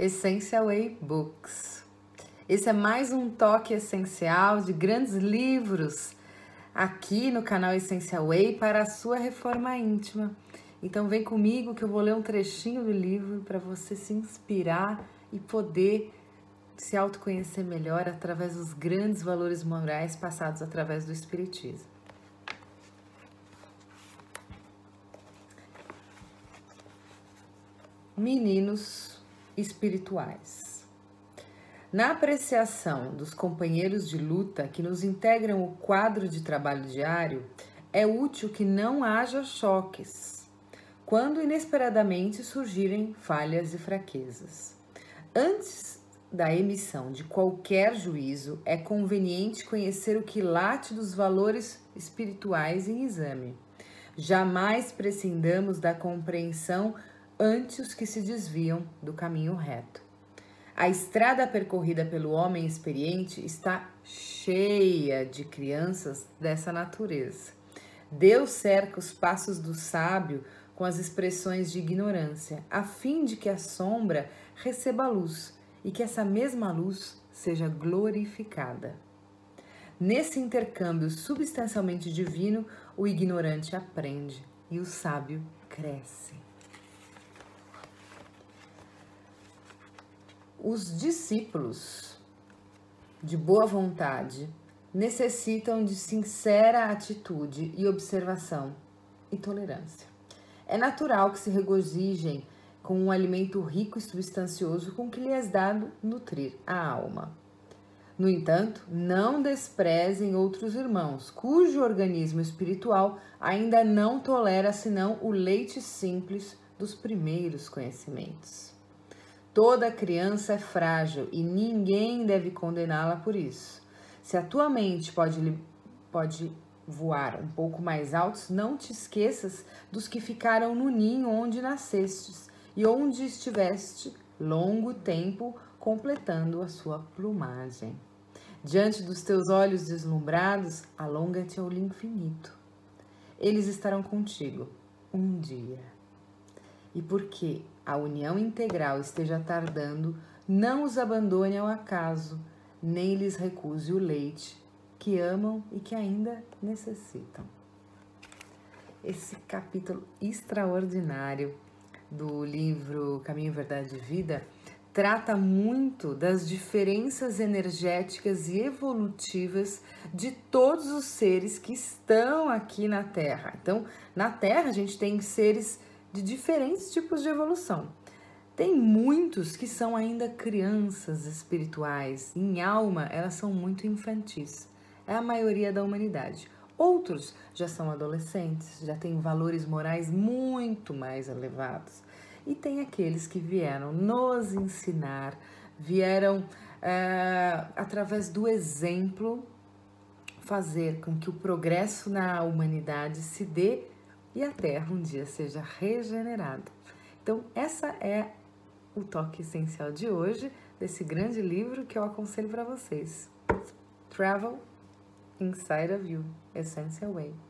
Essential Way Books. Esse é mais um toque essencial de grandes livros aqui no canal Essential Way para a sua reforma íntima. Então vem comigo que eu vou ler um trechinho do livro para você se inspirar e poder se autoconhecer melhor através dos grandes valores morais passados através do Espiritismo. Meninos espirituais. Na apreciação dos companheiros de luta que nos integram o quadro de trabalho diário, é útil que não haja choques quando inesperadamente surgirem falhas e fraquezas. Antes da emissão de qualquer juízo, é conveniente conhecer o quilate dos valores espirituais em exame. Jamais prescindamos da compreensão ante os que se desviam do caminho reto. A estrada percorrida pelo homem experiente está cheia de crianças dessa natureza. Deus cerca os passos do sábio com as expressões de ignorância, a fim de que a sombra receba luz e que essa mesma luz seja glorificada. Nesse intercâmbio substancialmente divino, o ignorante aprende e o sábio cresce. Os discípulos de boa vontade necessitam de sincera atitude e observação e tolerância. É natural que se regozijem com um alimento rico e substancioso com que lhes é dado nutrir a alma. No entanto, não desprezem outros irmãos, cujo organismo espiritual ainda não tolera senão o leite simples dos primeiros conhecimentos. Toda criança é frágil e ninguém deve condená-la por isso. Se a tua mente pode, pode voar um pouco mais altos, não te esqueças dos que ficaram no ninho onde nascestes e onde estiveste longo tempo completando a sua plumagem. Diante dos teus olhos deslumbrados, alonga-te ao infinito. Eles estarão contigo um dia. E porque a união integral esteja tardando, não os abandone ao acaso, nem lhes recuse o leite que amam e que ainda necessitam. Esse capítulo extraordinário do livro Caminho, Verdade e Vida trata muito das diferenças energéticas e evolutivas de todos os seres que estão aqui na Terra. Então, na Terra a gente tem seres de diferentes tipos de evolução. Tem muitos que são ainda crianças espirituais, em alma elas são muito infantis é a maioria da humanidade. Outros já são adolescentes, já têm valores morais muito mais elevados. E tem aqueles que vieram nos ensinar, vieram é, através do exemplo fazer com que o progresso na humanidade se dê e a Terra um dia seja regenerada. Então, essa é o toque essencial de hoje desse grande livro que eu aconselho para vocês. Travel Inside of You, Essential Way.